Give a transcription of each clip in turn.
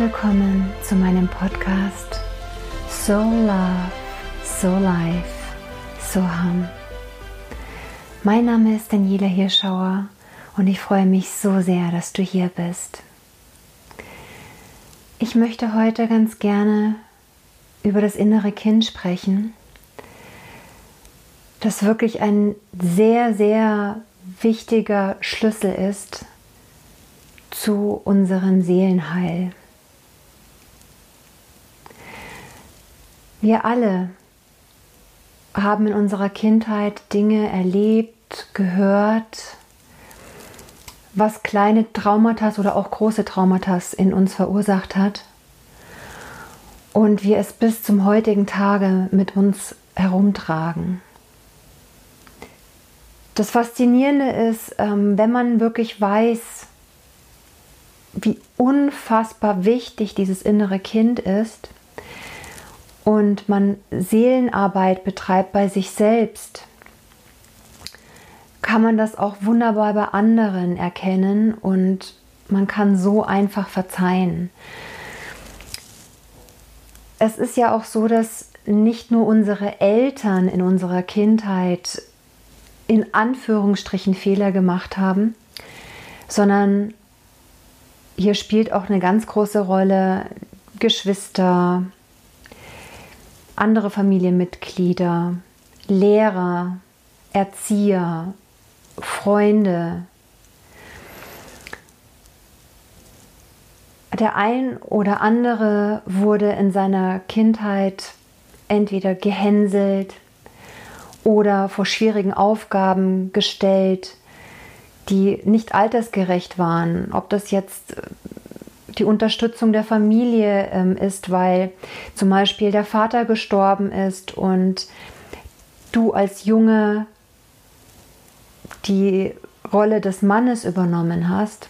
Willkommen zu meinem Podcast So Love, So Life, So Hum. Mein Name ist Daniela Hirschauer und ich freue mich so sehr, dass du hier bist. Ich möchte heute ganz gerne über das innere Kind sprechen, das wirklich ein sehr, sehr wichtiger Schlüssel ist zu unserem Seelenheil. Wir alle haben in unserer Kindheit Dinge erlebt, gehört, was kleine Traumata oder auch große Traumata in uns verursacht hat und wir es bis zum heutigen Tage mit uns herumtragen. Das Faszinierende ist, ähm, wenn man wirklich weiß, wie unfassbar wichtig dieses innere Kind ist und man Seelenarbeit betreibt bei sich selbst, kann man das auch wunderbar bei anderen erkennen und man kann so einfach verzeihen. Es ist ja auch so, dass nicht nur unsere Eltern in unserer Kindheit in Anführungsstrichen Fehler gemacht haben, sondern hier spielt auch eine ganz große Rolle Geschwister, andere Familienmitglieder, Lehrer, Erzieher, Freunde. Der ein oder andere wurde in seiner Kindheit entweder gehänselt oder vor schwierigen Aufgaben gestellt, die nicht altersgerecht waren. Ob das jetzt die Unterstützung der Familie ähm, ist, weil zum Beispiel der Vater gestorben ist und du als Junge die Rolle des Mannes übernommen hast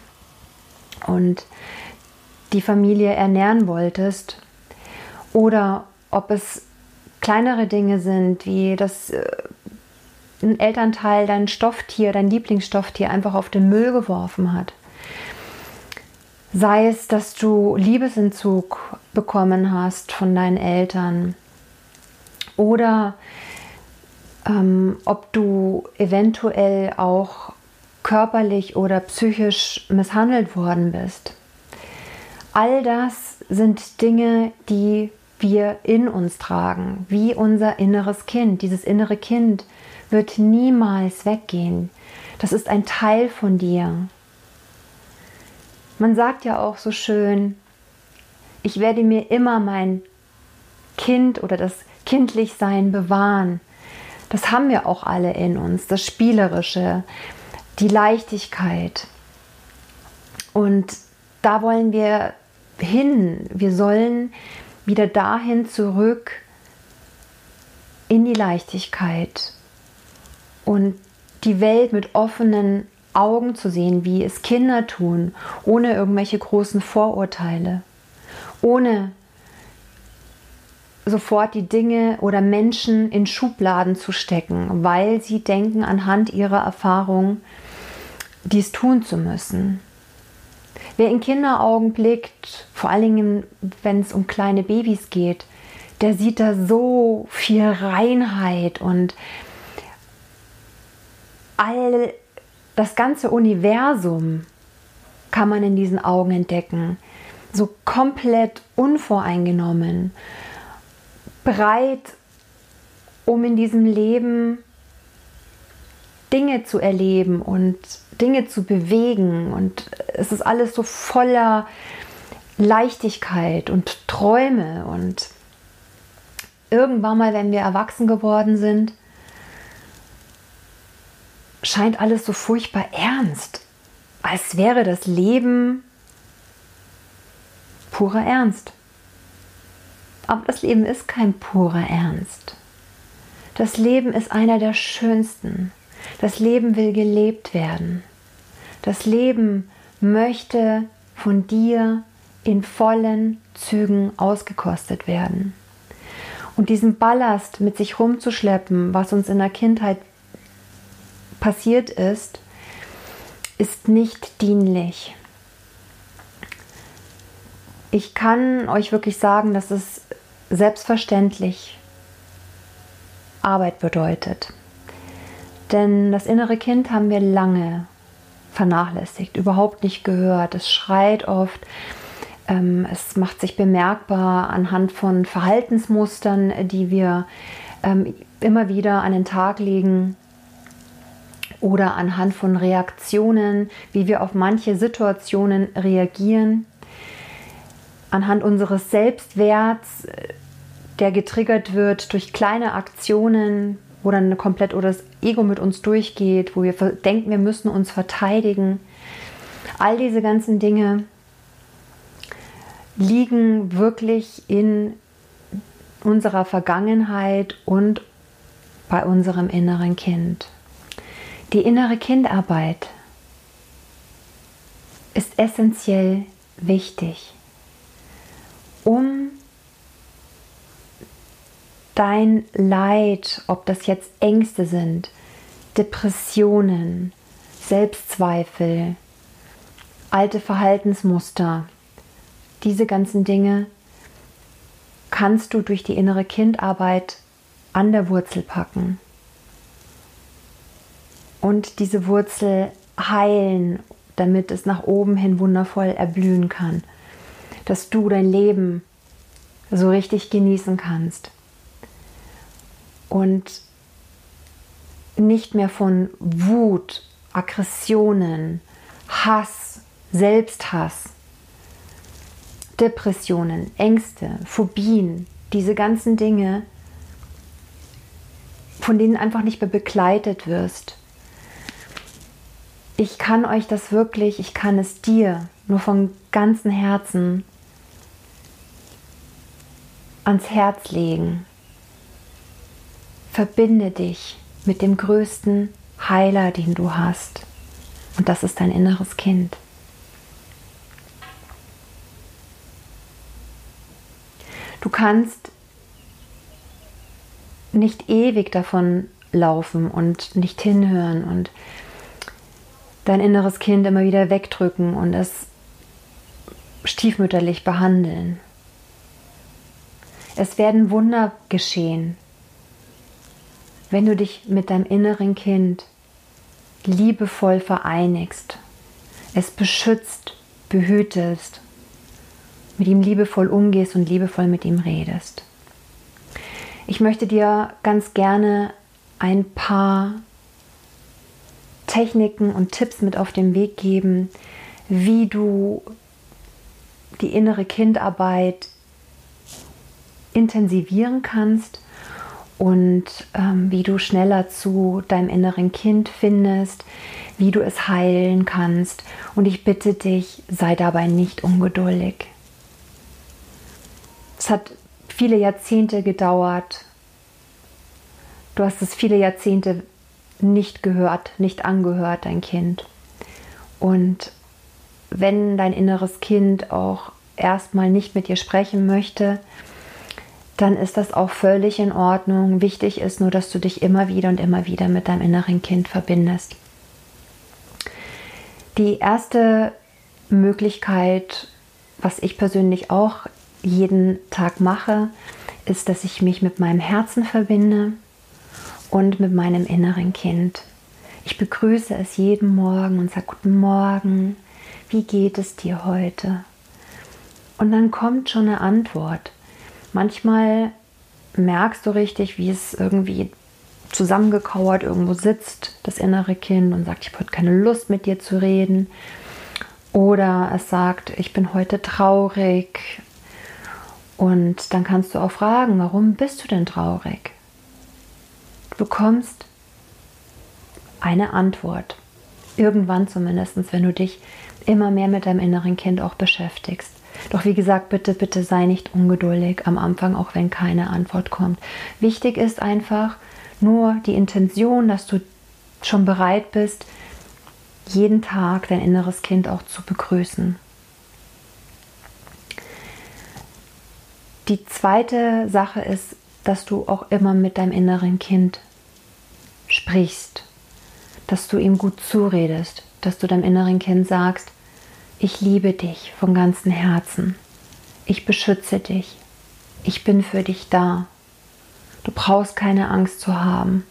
und die Familie ernähren wolltest oder ob es kleinere Dinge sind, wie das äh, ein Elternteil dein Stofftier, dein Lieblingsstofftier einfach auf den Müll geworfen hat. Sei es, dass du Liebesentzug bekommen hast von deinen Eltern oder ähm, ob du eventuell auch körperlich oder psychisch misshandelt worden bist. All das sind Dinge, die wir in uns tragen, wie unser inneres Kind. Dieses innere Kind wird niemals weggehen. Das ist ein Teil von dir. Man sagt ja auch so schön, ich werde mir immer mein Kind oder das Kindlichsein bewahren. Das haben wir auch alle in uns, das Spielerische, die Leichtigkeit. Und da wollen wir hin. Wir sollen wieder dahin zurück in die Leichtigkeit und die Welt mit offenen Augen zu sehen, wie es Kinder tun, ohne irgendwelche großen Vorurteile, ohne sofort die Dinge oder Menschen in Schubladen zu stecken, weil sie denken anhand ihrer Erfahrung, dies tun zu müssen. Wer in Kinderaugen blickt, vor allen Dingen wenn es um kleine Babys geht, der sieht da so viel Reinheit und all das ganze Universum kann man in diesen Augen entdecken. So komplett unvoreingenommen, bereit, um in diesem Leben Dinge zu erleben und Dinge zu bewegen. Und es ist alles so voller Leichtigkeit und Träume. Und irgendwann mal, wenn wir erwachsen geworden sind, scheint alles so furchtbar ernst, als wäre das Leben purer Ernst. Aber das Leben ist kein purer Ernst. Das Leben ist einer der schönsten. Das Leben will gelebt werden. Das Leben möchte von dir in vollen Zügen ausgekostet werden. Und diesen Ballast mit sich rumzuschleppen, was uns in der Kindheit passiert ist, ist nicht dienlich. Ich kann euch wirklich sagen, dass es selbstverständlich Arbeit bedeutet. Denn das innere Kind haben wir lange vernachlässigt, überhaupt nicht gehört. Es schreit oft, ähm, es macht sich bemerkbar anhand von Verhaltensmustern, die wir ähm, immer wieder an den Tag legen oder anhand von Reaktionen, wie wir auf manche Situationen reagieren, anhand unseres Selbstwerts, der getriggert wird durch kleine Aktionen, wo dann komplett oder das Ego mit uns durchgeht, wo wir denken, wir müssen uns verteidigen. All diese ganzen Dinge liegen wirklich in unserer Vergangenheit und bei unserem inneren Kind. Die innere Kindarbeit ist essentiell wichtig, um dein Leid, ob das jetzt Ängste sind, Depressionen, Selbstzweifel, alte Verhaltensmuster, diese ganzen Dinge kannst du durch die innere Kindarbeit an der Wurzel packen und diese Wurzel heilen, damit es nach oben hin wundervoll erblühen kann, dass du dein Leben so richtig genießen kannst und nicht mehr von Wut, Aggressionen, Hass, Selbsthass, Depressionen, Ängste, Phobien, diese ganzen Dinge, von denen einfach nicht mehr begleitet wirst. Ich kann euch das wirklich, ich kann es dir nur von ganzem Herzen ans Herz legen. Verbinde dich mit dem größten Heiler, den du hast. Und das ist dein inneres Kind. Du kannst nicht ewig davon laufen und nicht hinhören und dein inneres Kind immer wieder wegdrücken und es stiefmütterlich behandeln. Es werden Wunder geschehen, wenn du dich mit deinem inneren Kind liebevoll vereinigst, es beschützt, behütest, mit ihm liebevoll umgehst und liebevoll mit ihm redest. Ich möchte dir ganz gerne ein paar Techniken und Tipps mit auf den Weg geben, wie du die innere Kindarbeit intensivieren kannst und ähm, wie du schneller zu deinem inneren Kind findest, wie du es heilen kannst. Und ich bitte dich, sei dabei nicht ungeduldig. Es hat viele Jahrzehnte gedauert. Du hast es viele Jahrzehnte nicht gehört, nicht angehört, dein Kind. Und wenn dein inneres Kind auch erstmal nicht mit dir sprechen möchte, dann ist das auch völlig in Ordnung. Wichtig ist nur, dass du dich immer wieder und immer wieder mit deinem inneren Kind verbindest. Die erste Möglichkeit, was ich persönlich auch jeden Tag mache, ist, dass ich mich mit meinem Herzen verbinde und mit meinem inneren Kind. Ich begrüße es jeden Morgen und sage Guten Morgen, wie geht es dir heute? Und dann kommt schon eine Antwort. Manchmal merkst du richtig, wie es irgendwie zusammengekauert irgendwo sitzt, das innere Kind, und sagt, ich habe keine Lust mit dir zu reden. Oder es sagt, ich bin heute traurig. Und dann kannst du auch fragen, warum bist du denn traurig? Bekommst eine Antwort. Irgendwann zumindest, wenn du dich immer mehr mit deinem inneren Kind auch beschäftigst. Doch wie gesagt, bitte, bitte sei nicht ungeduldig am Anfang, auch wenn keine Antwort kommt. Wichtig ist einfach nur die Intention, dass du schon bereit bist, jeden Tag dein inneres Kind auch zu begrüßen. Die zweite Sache ist, dass du auch immer mit deinem inneren Kind sprichst, dass du ihm gut zuredest, dass du deinem inneren Kind sagst, ich liebe dich von ganzem Herzen. Ich beschütze dich. Ich bin für dich da. Du brauchst keine Angst zu haben.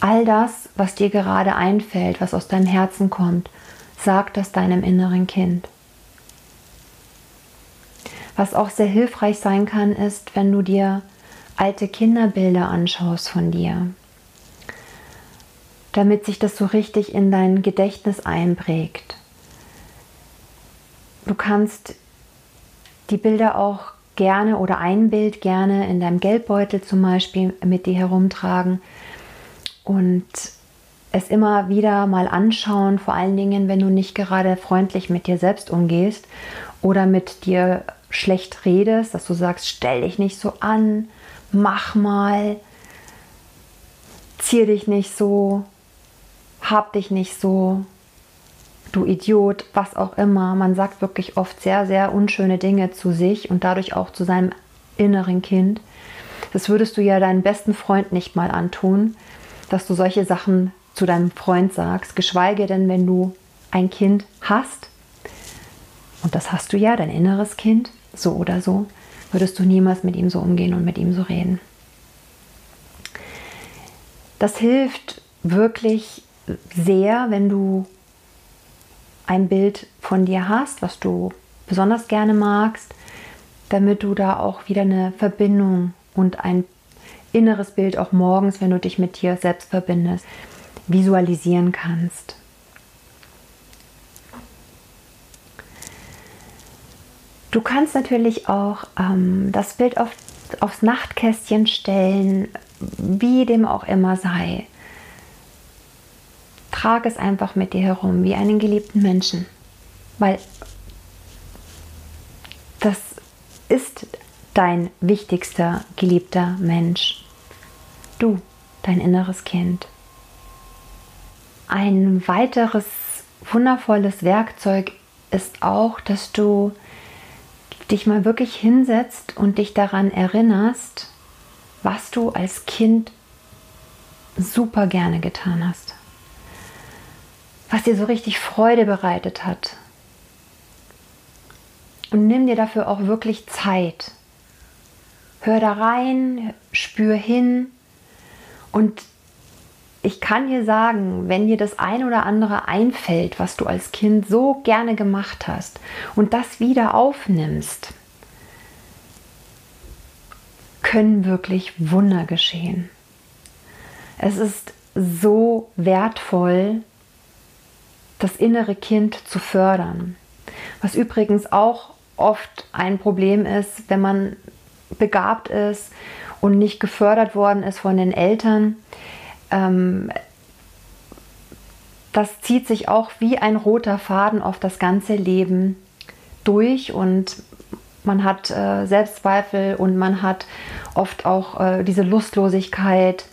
All das, was dir gerade einfällt, was aus deinem Herzen kommt, sag das deinem inneren Kind. Was auch sehr hilfreich sein kann, ist, wenn du dir alte Kinderbilder anschaust von dir, damit sich das so richtig in dein Gedächtnis einprägt. Du kannst die Bilder auch gerne oder ein Bild gerne in deinem Geldbeutel zum Beispiel mit dir herumtragen und es immer wieder mal anschauen, vor allen Dingen, wenn du nicht gerade freundlich mit dir selbst umgehst oder mit dir schlecht redest, dass du sagst, stell dich nicht so an, mach mal, zieh dich nicht so, hab dich nicht so, du Idiot, was auch immer. Man sagt wirklich oft sehr, sehr unschöne Dinge zu sich und dadurch auch zu seinem inneren Kind. Das würdest du ja deinen besten Freund nicht mal antun, dass du solche Sachen zu deinem Freund sagst, geschweige denn, wenn du ein Kind hast. Und das hast du ja, dein inneres Kind, so oder so, würdest du niemals mit ihm so umgehen und mit ihm so reden. Das hilft wirklich sehr, wenn du ein Bild von dir hast, was du besonders gerne magst, damit du da auch wieder eine Verbindung und ein inneres Bild auch morgens, wenn du dich mit dir selbst verbindest, visualisieren kannst. Du kannst natürlich auch ähm, das Bild auf, aufs Nachtkästchen stellen, wie dem auch immer sei. Trag es einfach mit dir herum, wie einen geliebten Menschen. Weil das ist dein wichtigster geliebter Mensch. Du, dein inneres Kind. Ein weiteres wundervolles Werkzeug ist auch, dass du dich mal wirklich hinsetzt und dich daran erinnerst, was du als Kind super gerne getan hast. Was dir so richtig Freude bereitet hat. Und nimm dir dafür auch wirklich Zeit. Hör da rein, spür hin und ich kann dir sagen, wenn dir das ein oder andere einfällt, was du als Kind so gerne gemacht hast und das wieder aufnimmst, können wirklich Wunder geschehen. Es ist so wertvoll, das innere Kind zu fördern. Was übrigens auch oft ein Problem ist, wenn man begabt ist und nicht gefördert worden ist von den Eltern ähm, das zieht sich auch wie ein roter Faden auf das ganze Leben durch und man hat äh, Selbstzweifel und man hat oft auch äh, diese Lustlosigkeit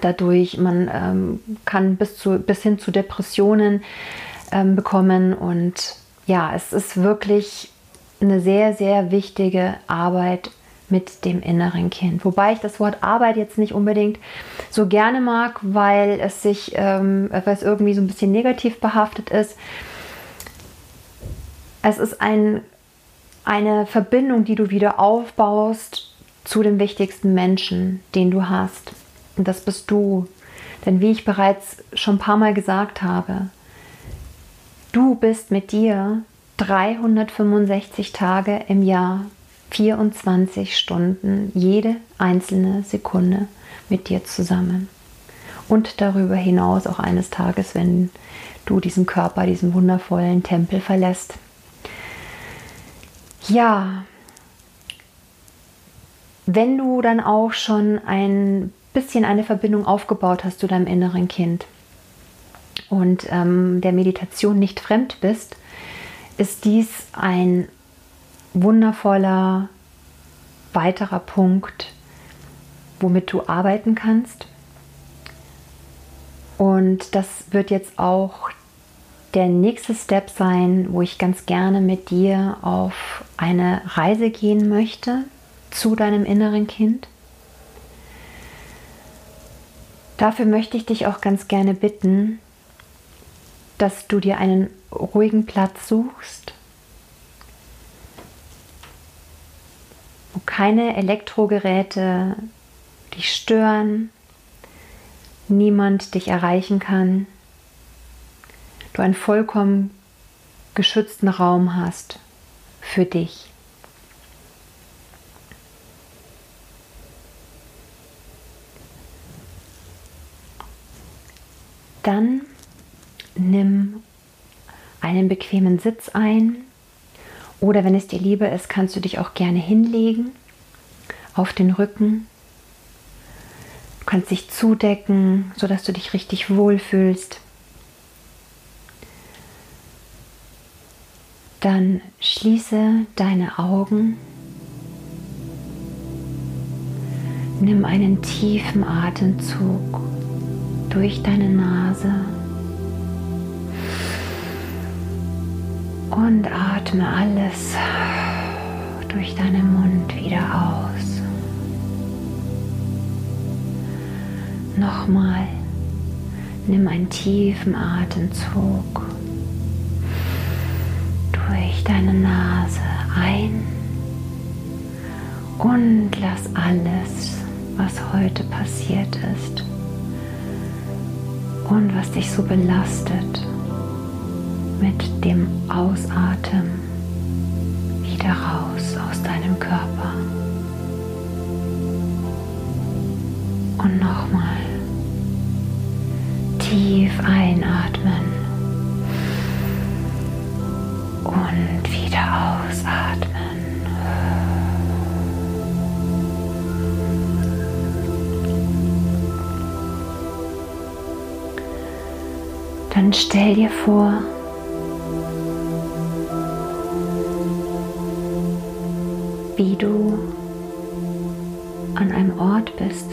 dadurch. Man ähm, kann bis, zu, bis hin zu Depressionen ähm, bekommen und ja, es ist wirklich eine sehr, sehr wichtige Arbeit mit dem inneren Kind. Wobei ich das Wort Arbeit jetzt nicht unbedingt so gerne mag, weil es sich, ähm, weil es irgendwie so ein bisschen negativ behaftet ist. Es ist ein, eine Verbindung, die du wieder aufbaust zu dem wichtigsten Menschen, den du hast. Und das bist du. Denn wie ich bereits schon ein paar Mal gesagt habe, du bist mit dir 365 Tage im Jahr 24 Stunden, jede einzelne Sekunde mit dir zusammen. Und darüber hinaus auch eines Tages, wenn du diesen Körper, diesen wundervollen Tempel verlässt. Ja, wenn du dann auch schon ein bisschen eine Verbindung aufgebaut hast zu deinem inneren Kind und ähm, der Meditation nicht fremd bist, ist dies ein wundervoller weiterer Punkt, womit du arbeiten kannst. Und das wird jetzt auch der nächste Step sein, wo ich ganz gerne mit dir auf eine Reise gehen möchte zu deinem inneren Kind. Dafür möchte ich dich auch ganz gerne bitten, dass du dir einen ruhigen Platz suchst, keine Elektrogeräte dich stören, niemand dich erreichen kann, du einen vollkommen geschützten Raum hast für dich. Dann nimm einen bequemen Sitz ein oder wenn es dir lieber ist, kannst du dich auch gerne hinlegen auf den Rücken. Du kannst dich zudecken, sodass du dich richtig wohlfühlst. Dann schließe deine Augen. Nimm einen tiefen Atemzug durch deine Nase und atme alles durch deinen Mund wieder aus. Nochmal, nimm einen tiefen Atemzug durch deine Nase ein und lass alles, was heute passiert ist, und was dich so belastet mit dem Ausatmen wieder raus aus deinem Körper. Und nochmal tief einatmen und wieder ausatmen. Dann stell dir vor, wie du an einem Ort bist,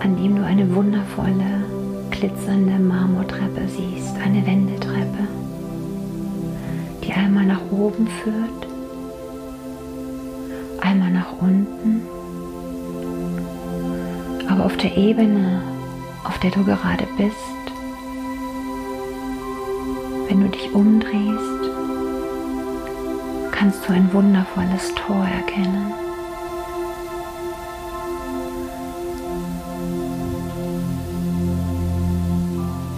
an dem du eine wundervolle, glitzernde Marmortreppe siehst, eine Wendetreppe, die einmal nach oben führt, einmal nach unten, aber auf der Ebene, auf der du gerade bist, wenn du dich umdrehst, kannst du ein wundervolles Tor erkennen.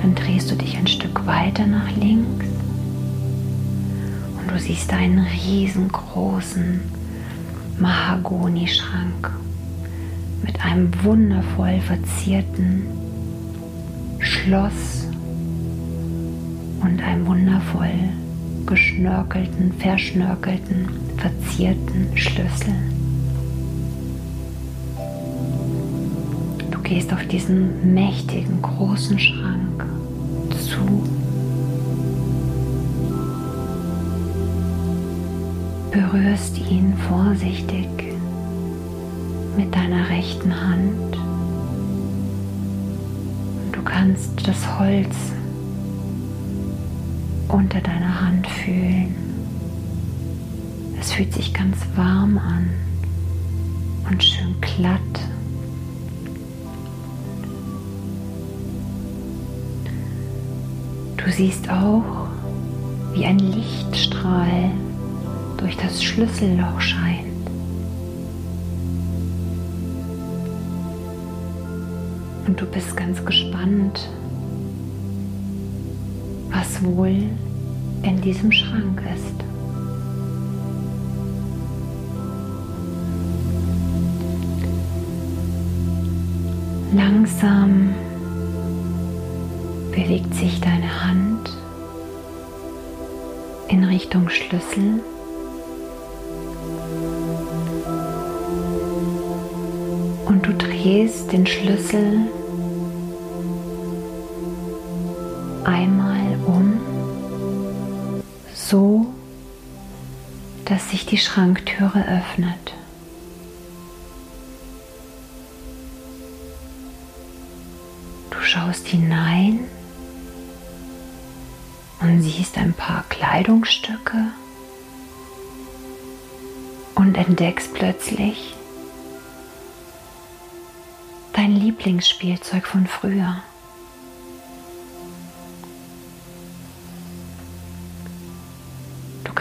Dann drehst du dich ein Stück weiter nach links und du siehst einen riesengroßen Mahagoni-Schrank mit einem wundervoll verzierten Schloss und einem wundervoll geschnörkelten, verschnörkelten, verzierten Schlüssel. Du gehst auf diesen mächtigen, großen Schrank zu. Berührst ihn vorsichtig mit deiner rechten Hand. Du kannst das Holz unter deiner Hand fühlen. Es fühlt sich ganz warm an und schön glatt. Du siehst auch, wie ein Lichtstrahl durch das Schlüsselloch scheint. Und du bist ganz gespannt, wohl in diesem Schrank ist. Langsam bewegt sich deine Hand in Richtung Schlüssel. Und du drehst den Schlüssel einmal so dass sich die Schranktüre öffnet. Du schaust hinein und siehst ein paar Kleidungsstücke und entdeckst plötzlich dein Lieblingsspielzeug von früher.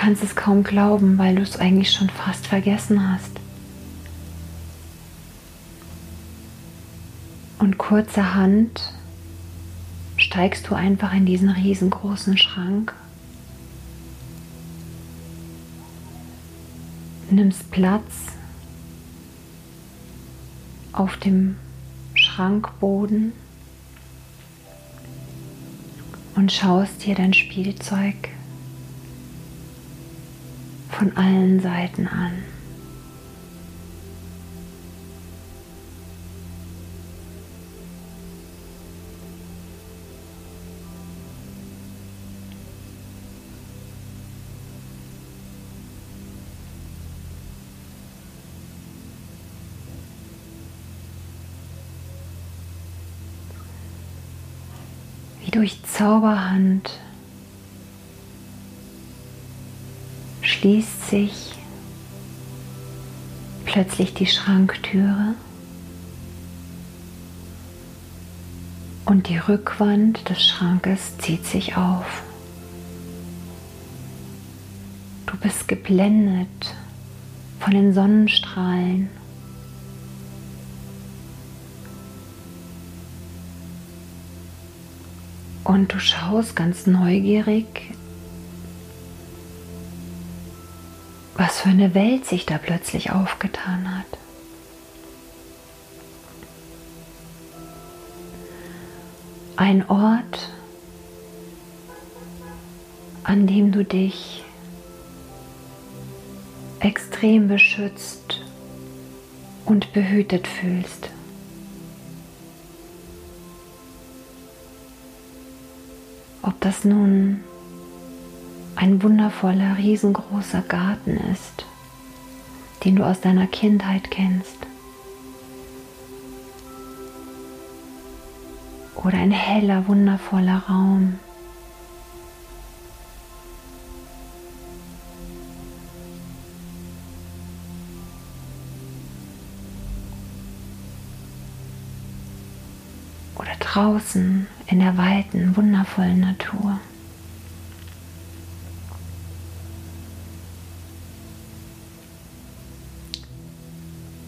kannst es kaum glauben, weil du es eigentlich schon fast vergessen hast. Und kurzerhand steigst du einfach in diesen riesengroßen Schrank, nimmst Platz auf dem Schrankboden und schaust dir dein Spielzeug an von allen Seiten an. wie durch Zauberhand schließt sich plötzlich die Schranktüre und die Rückwand des Schrankes zieht sich auf. Du bist geblendet von den Sonnenstrahlen Und du schaust ganz neugierig, für eine Welt sich da plötzlich aufgetan hat. Ein Ort, an dem du dich extrem beschützt und behütet fühlst. Ob das nun ein wundervoller, riesengroßer Garten ist, den du aus deiner Kindheit kennst. Oder ein heller, wundervoller Raum. Oder draußen in der weiten, wundervollen Natur.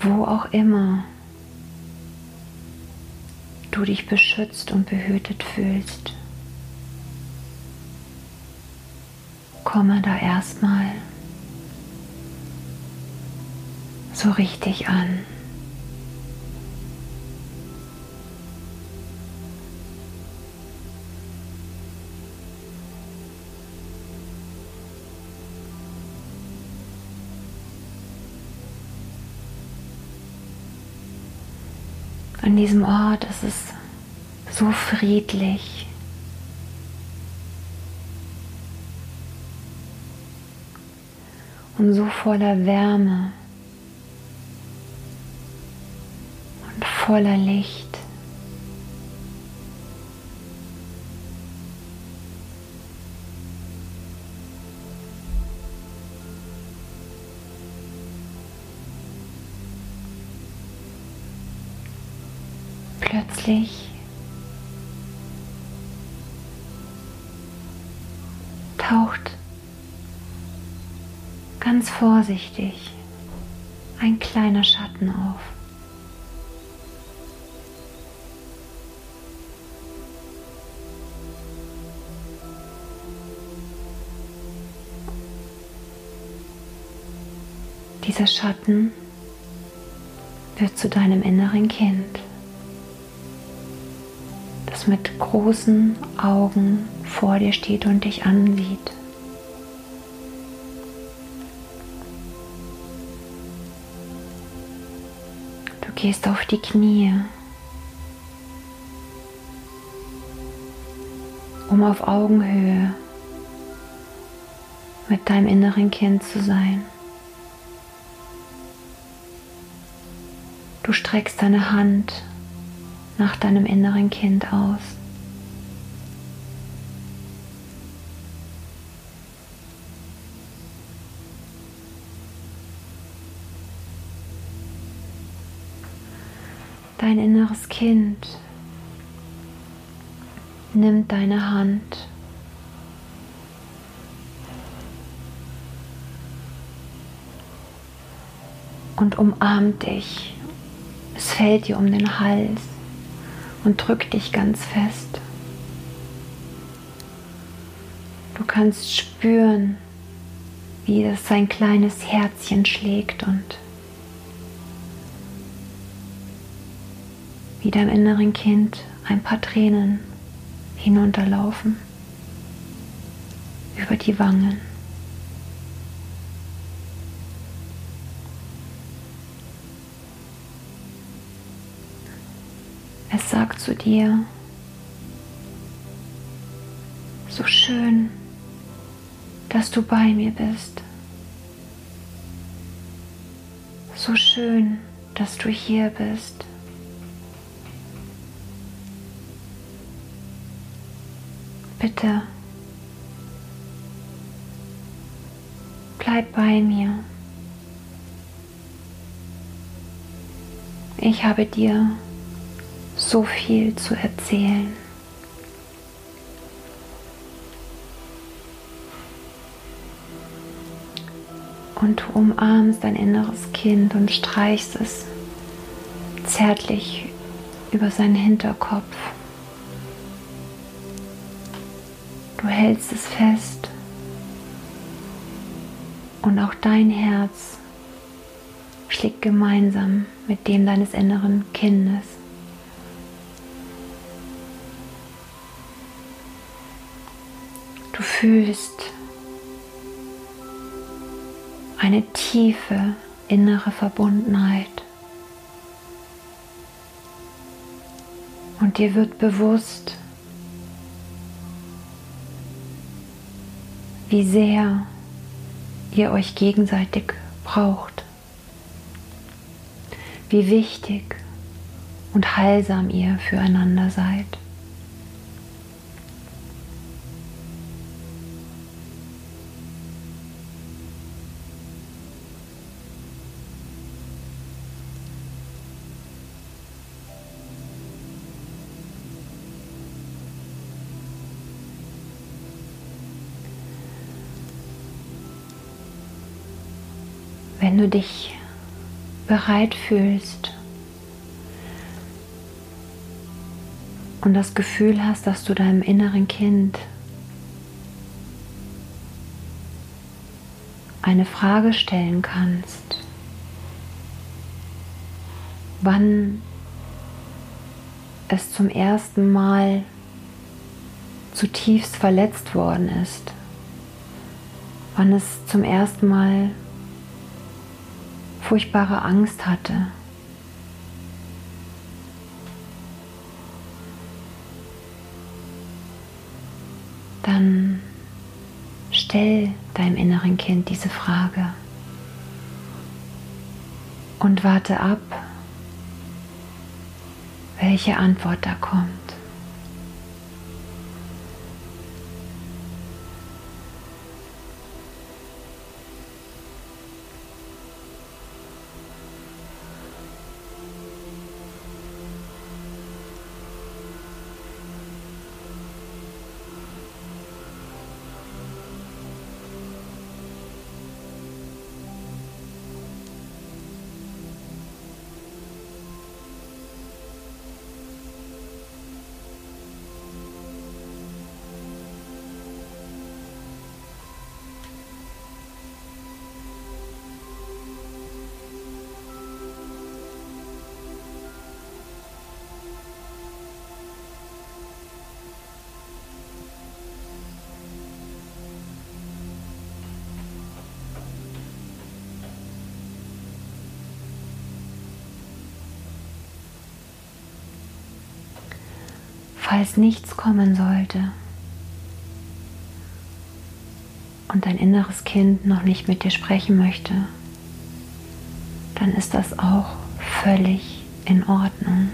Wo auch immer du dich beschützt und behütet fühlst, komme da erstmal so richtig an. Diesem Ort ist es so friedlich. Und so voller Wärme und voller Licht. Plötzlich taucht ganz vorsichtig ein kleiner Schatten auf. Dieser Schatten wird zu deinem inneren Kind mit großen Augen vor dir steht und dich ansieht. Du gehst auf die Knie, um auf Augenhöhe mit deinem inneren Kind zu sein. Du streckst deine Hand nach deinem inneren Kind aus. Dein inneres Kind nimmt deine Hand und umarmt dich. Es fällt dir um den Hals und drück dich ganz fest. Du kannst spüren, wie es sein kleines Herzchen schlägt und wie deinem inneren Kind ein paar Tränen hinunterlaufen über die Wangen. Sagt zu dir, so schön, dass du bei mir bist. So schön, dass du hier bist. Bitte, bleib bei mir. Ich habe dir so viel zu erzählen. Und du umarmst dein inneres Kind und streichst es zärtlich über seinen Hinterkopf. Du hältst es fest und auch dein Herz schlägt gemeinsam mit dem deines inneren Kindes. Fühlst eine tiefe innere Verbundenheit. Und dir wird bewusst, wie sehr ihr euch gegenseitig braucht, wie wichtig und heilsam ihr füreinander seid. Du dich bereit fühlst und das Gefühl hast, dass du deinem inneren Kind eine Frage stellen kannst, wann es zum ersten Mal zutiefst verletzt worden ist, wann es zum ersten Mal furchtbare Angst hatte. Dann stell deinem inneren Kind diese Frage und warte ab, welche Antwort da kommt. Falls nichts kommen sollte und dein inneres Kind noch nicht mit dir sprechen möchte, dann ist das auch völlig in Ordnung.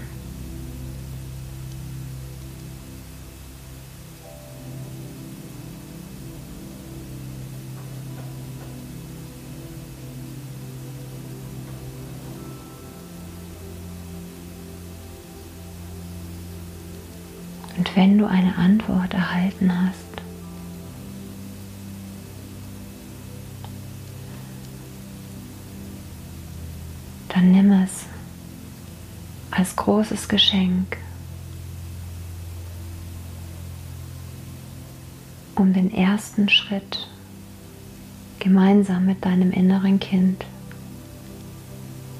du eine Antwort erhalten hast. Dann nimm es als großes Geschenk, um den ersten Schritt gemeinsam mit deinem inneren Kind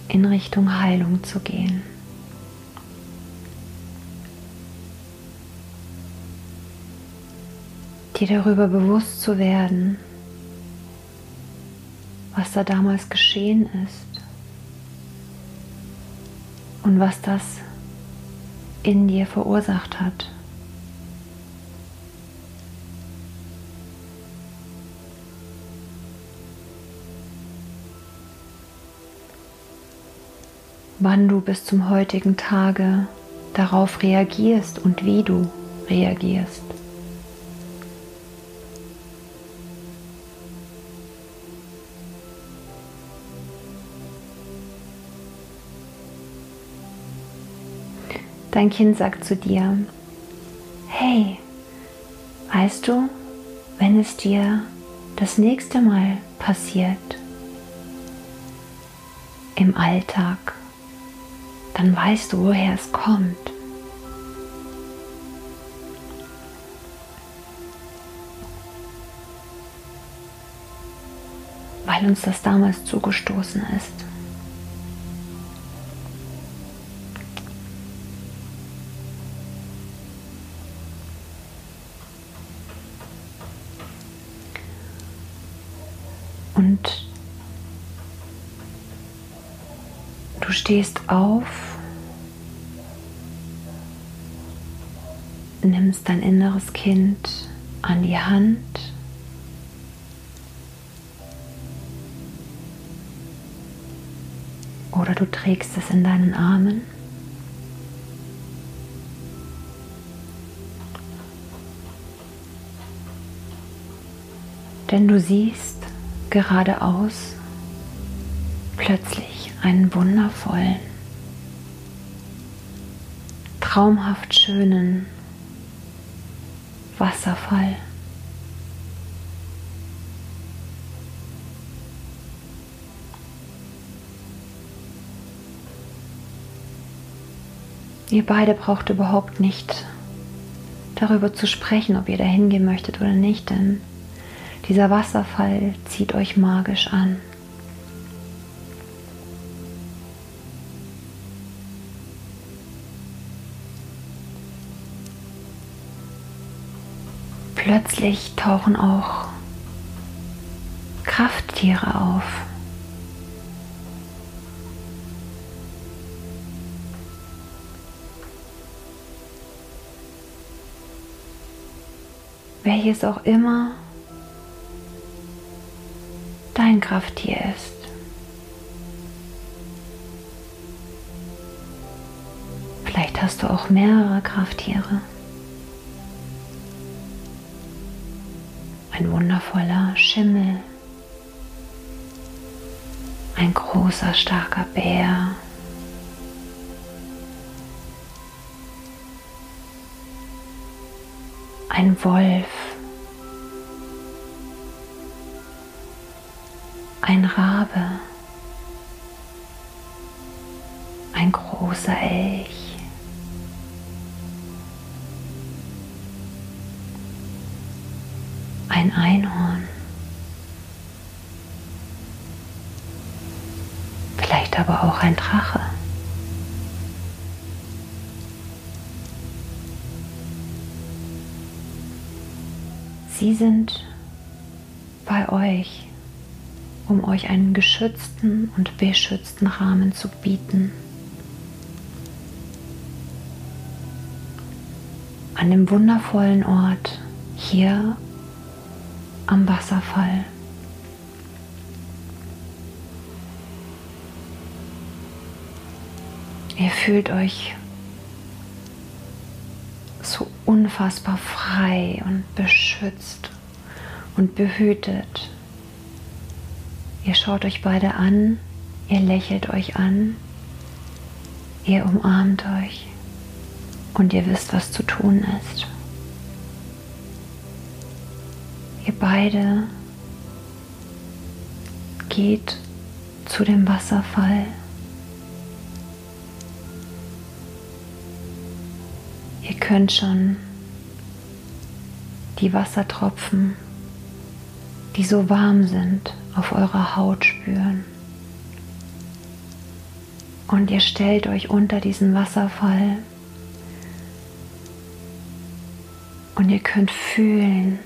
in Richtung Heilung zu gehen. Dir darüber bewusst zu werden, was da damals geschehen ist und was das in dir verursacht hat. wann du bis zum heutigen Tage darauf reagierst und wie du reagierst. Dein Kind sagt zu dir, hey, weißt du, wenn es dir das nächste Mal passiert, im Alltag, dann weißt du, woher es kommt. Weil uns das damals zugestoßen ist. Stehst auf nimmst dein inneres Kind an die Hand. Oder du trägst es in deinen Armen. Denn du siehst geradeaus plötzlich einen wundervollen, traumhaft schönen Wasserfall. Ihr beide braucht überhaupt nicht darüber zu sprechen, ob ihr da hingehen möchtet oder nicht, denn dieser Wasserfall zieht euch magisch an. Plötzlich tauchen auch Krafttiere auf. Welches auch immer dein Krafttier ist. Vielleicht hast du auch mehrere Krafttiere. Ein wundervoller Schimmel, ein großer, starker Bär, ein Wolf, ein Rabe, ein großer Elch. Ein Einhorn. Vielleicht aber auch ein Drache. Sie sind bei euch, um euch einen geschützten und beschützten Rahmen zu bieten. An dem wundervollen Ort hier am Wasserfall. Ihr fühlt euch so unfassbar frei und beschützt und behütet. Ihr schaut euch beide an, ihr lächelt euch an, ihr umarmt euch und ihr wisst, was zu tun ist. Ihr beide geht zu dem Wasserfall. Ihr könnt schon die Wassertropfen, die so warm sind, auf eurer Haut spüren. Und ihr stellt euch unter diesen Wasserfall und ihr könnt fühlen,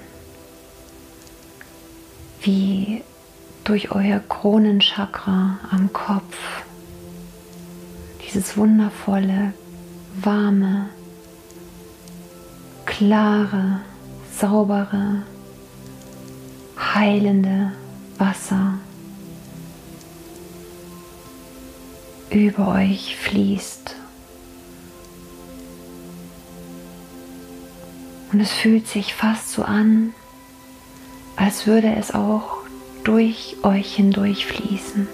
wie durch euer Kronenchakra am Kopf dieses wundervolle, warme, klare, saubere, heilende Wasser über euch fließt. Und es fühlt sich fast so an, als würde es auch durch euch hindurch fließen.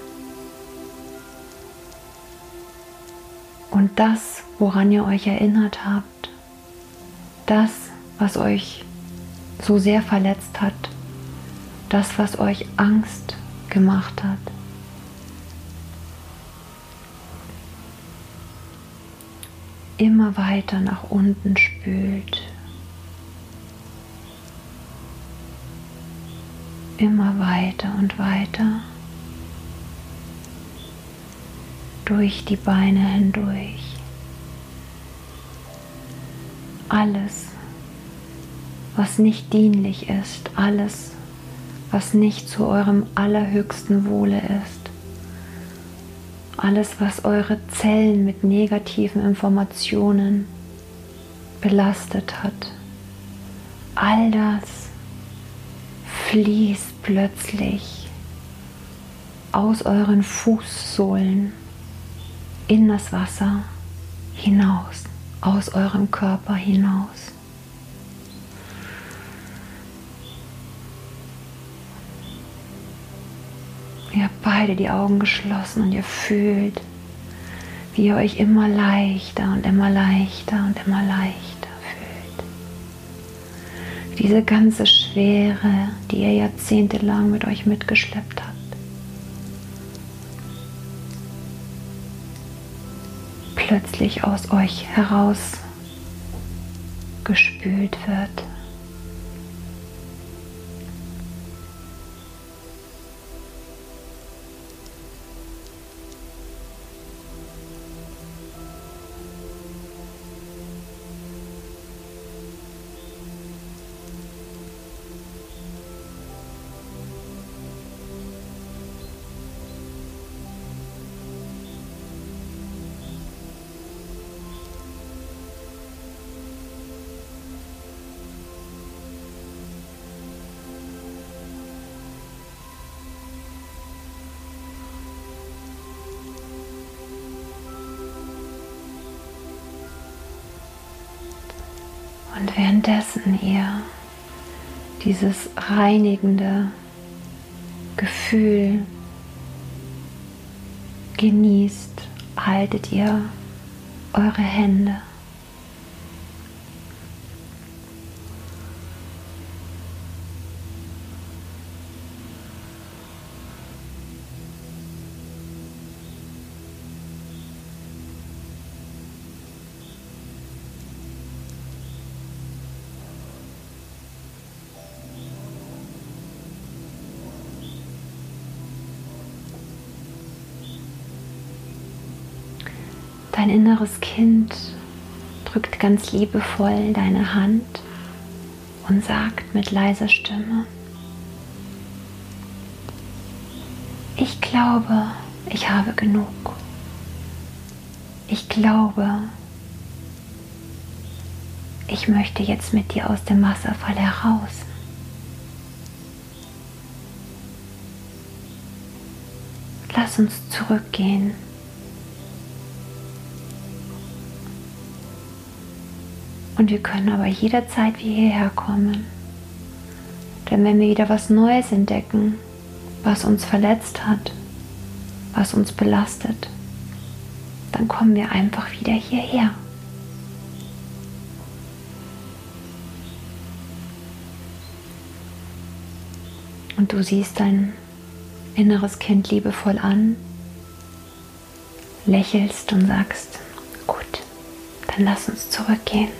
Und das, woran ihr euch erinnert habt, das, was euch so sehr verletzt hat, das, was euch Angst gemacht hat, immer weiter nach unten spült. Immer weiter und weiter durch die Beine hindurch. Alles, was nicht dienlich ist, alles, was nicht zu eurem allerhöchsten Wohle ist, alles, was eure Zellen mit negativen Informationen belastet hat, all das fließt plötzlich aus euren Fußsohlen in das Wasser hinaus, aus eurem Körper hinaus. Ihr habt beide die Augen geschlossen und ihr fühlt, wie ihr euch immer leichter und immer leichter und immer leichter. Diese ganze Schwere, die ihr jahrzehntelang mit euch mitgeschleppt habt, plötzlich aus euch heraus gespült wird. Währenddessen ihr dieses reinigende Gefühl genießt, haltet ihr eure Hände. Dein inneres Kind drückt ganz liebevoll deine Hand und sagt mit leiser Stimme, ich glaube, ich habe genug. Ich glaube, ich möchte jetzt mit dir aus dem Wasserfall heraus. Lass uns zurückgehen Und wir können aber jederzeit wieder hierher kommen. Denn wenn wir wieder was Neues entdecken, was uns verletzt hat, was uns belastet, dann kommen wir einfach wieder hierher. Und du siehst dein inneres Kind liebevoll an, lächelst und sagst, gut, dann lass uns zurückgehen.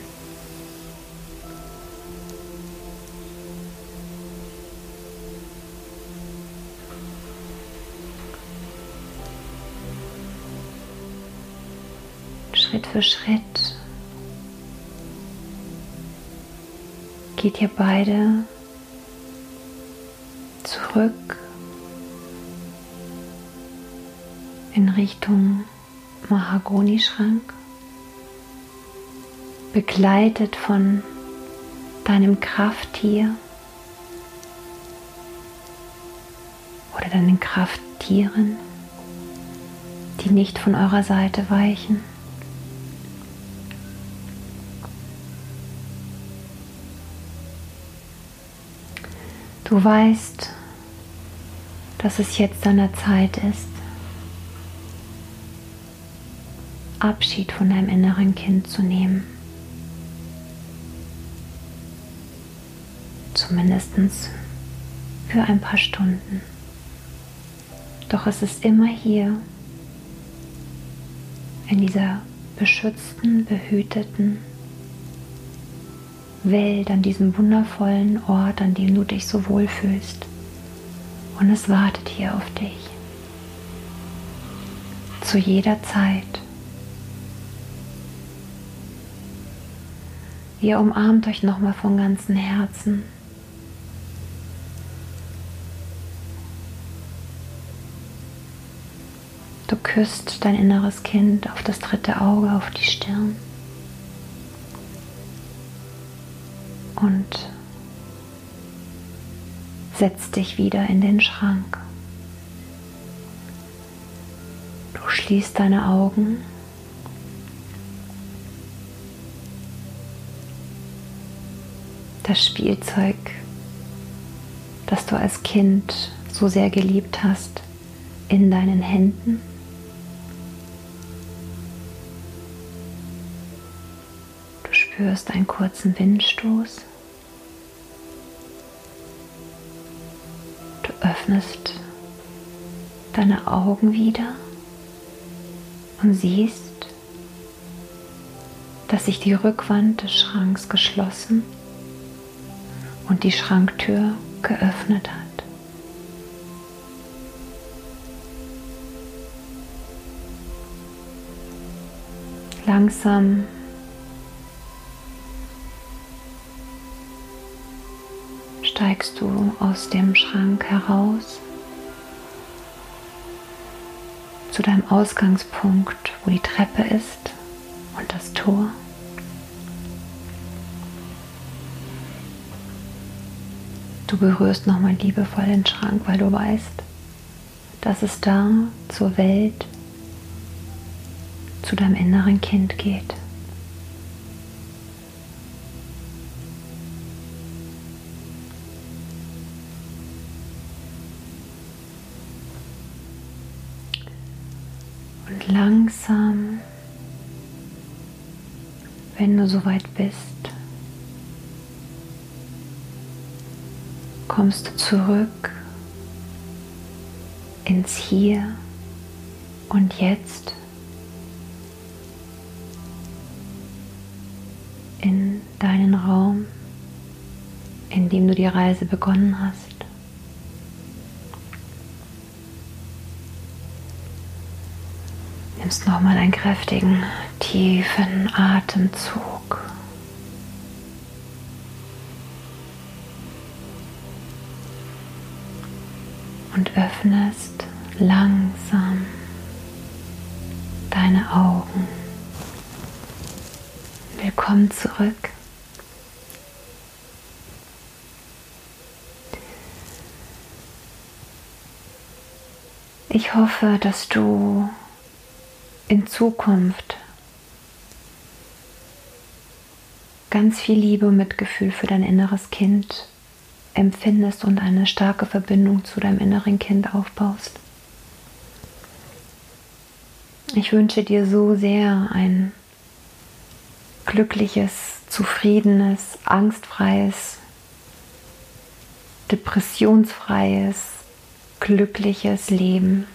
Für Schritt geht ihr beide zurück in Richtung Mahagonischrank, begleitet von deinem Krafttier oder deinen Krafttieren, die nicht von eurer Seite weichen. Du weißt, dass es jetzt an der Zeit ist, Abschied von deinem inneren Kind zu nehmen. Zumindest für ein paar Stunden. Doch es ist immer hier, in dieser beschützten, behüteten Welt, an diesem wundervollen Ort, an dem du dich so wohl fühlst. Und es wartet hier auf dich. Zu jeder Zeit. Ihr umarmt euch nochmal von ganzem Herzen. Du küsst dein inneres Kind auf das dritte Auge, auf die Stirn. Und setzt dich wieder in den Schrank. Du schließt deine Augen. Das Spielzeug, das du als Kind so sehr geliebt hast, in deinen Händen. Du spürst einen kurzen Windstoß. Öffnest deine Augen wieder und siehst, dass sich die Rückwand des Schranks geschlossen und die Schranktür geöffnet hat. Langsam steigst du aus dem Schrank heraus zu deinem Ausgangspunkt, wo die Treppe ist und das Tor. Du berührst nochmal liebevoll den Schrank, weil du weißt, dass es da zur Welt, zu deinem inneren Kind geht. Langsam, wenn du soweit bist, kommst du zurück ins Hier und Jetzt. in deinen Raum, in dem du die Reise begonnen hast. Nimmst nochmal einen kräftigen, tiefen Atemzug. Und öffnest langsam deine Augen. Willkommen zurück. Ich hoffe, dass du in Zukunft ganz viel Liebe und Mitgefühl für dein inneres Kind empfindest und eine starke Verbindung zu deinem inneren Kind aufbaust. Ich wünsche dir so sehr ein glückliches, zufriedenes, angstfreies, depressionsfreies, glückliches Leben.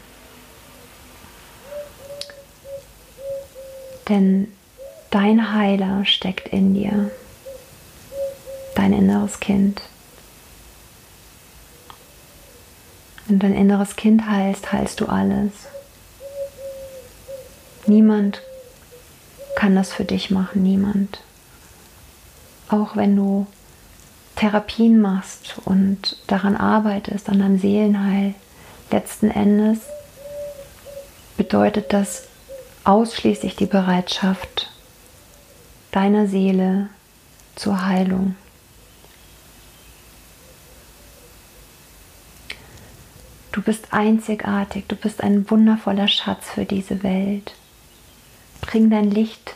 Denn dein Heiler steckt in dir, dein inneres Kind. Wenn dein inneres Kind heilst, heilst du alles. Niemand kann das für dich machen, niemand. Auch wenn du Therapien machst und daran arbeitest, an deinem Seelenheil, letzten Endes bedeutet das ausschließlich die Bereitschaft deiner Seele zur Heilung. Du bist einzigartig, du bist ein wundervoller Schatz für diese Welt. Bring dein Licht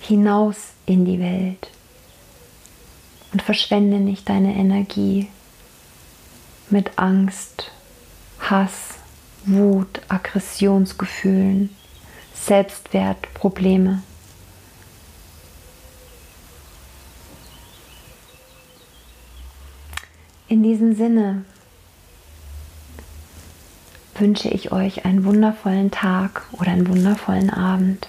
hinaus in die Welt und verschwende nicht deine Energie mit Angst, Hass, Wut, Aggressionsgefühlen, Selbstwertprobleme. In diesem Sinne wünsche ich euch einen wundervollen Tag oder einen wundervollen Abend.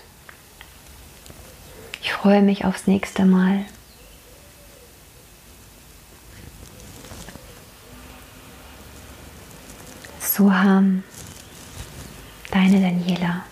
Ich freue mich aufs nächste Mal. Suham, deine Daniela.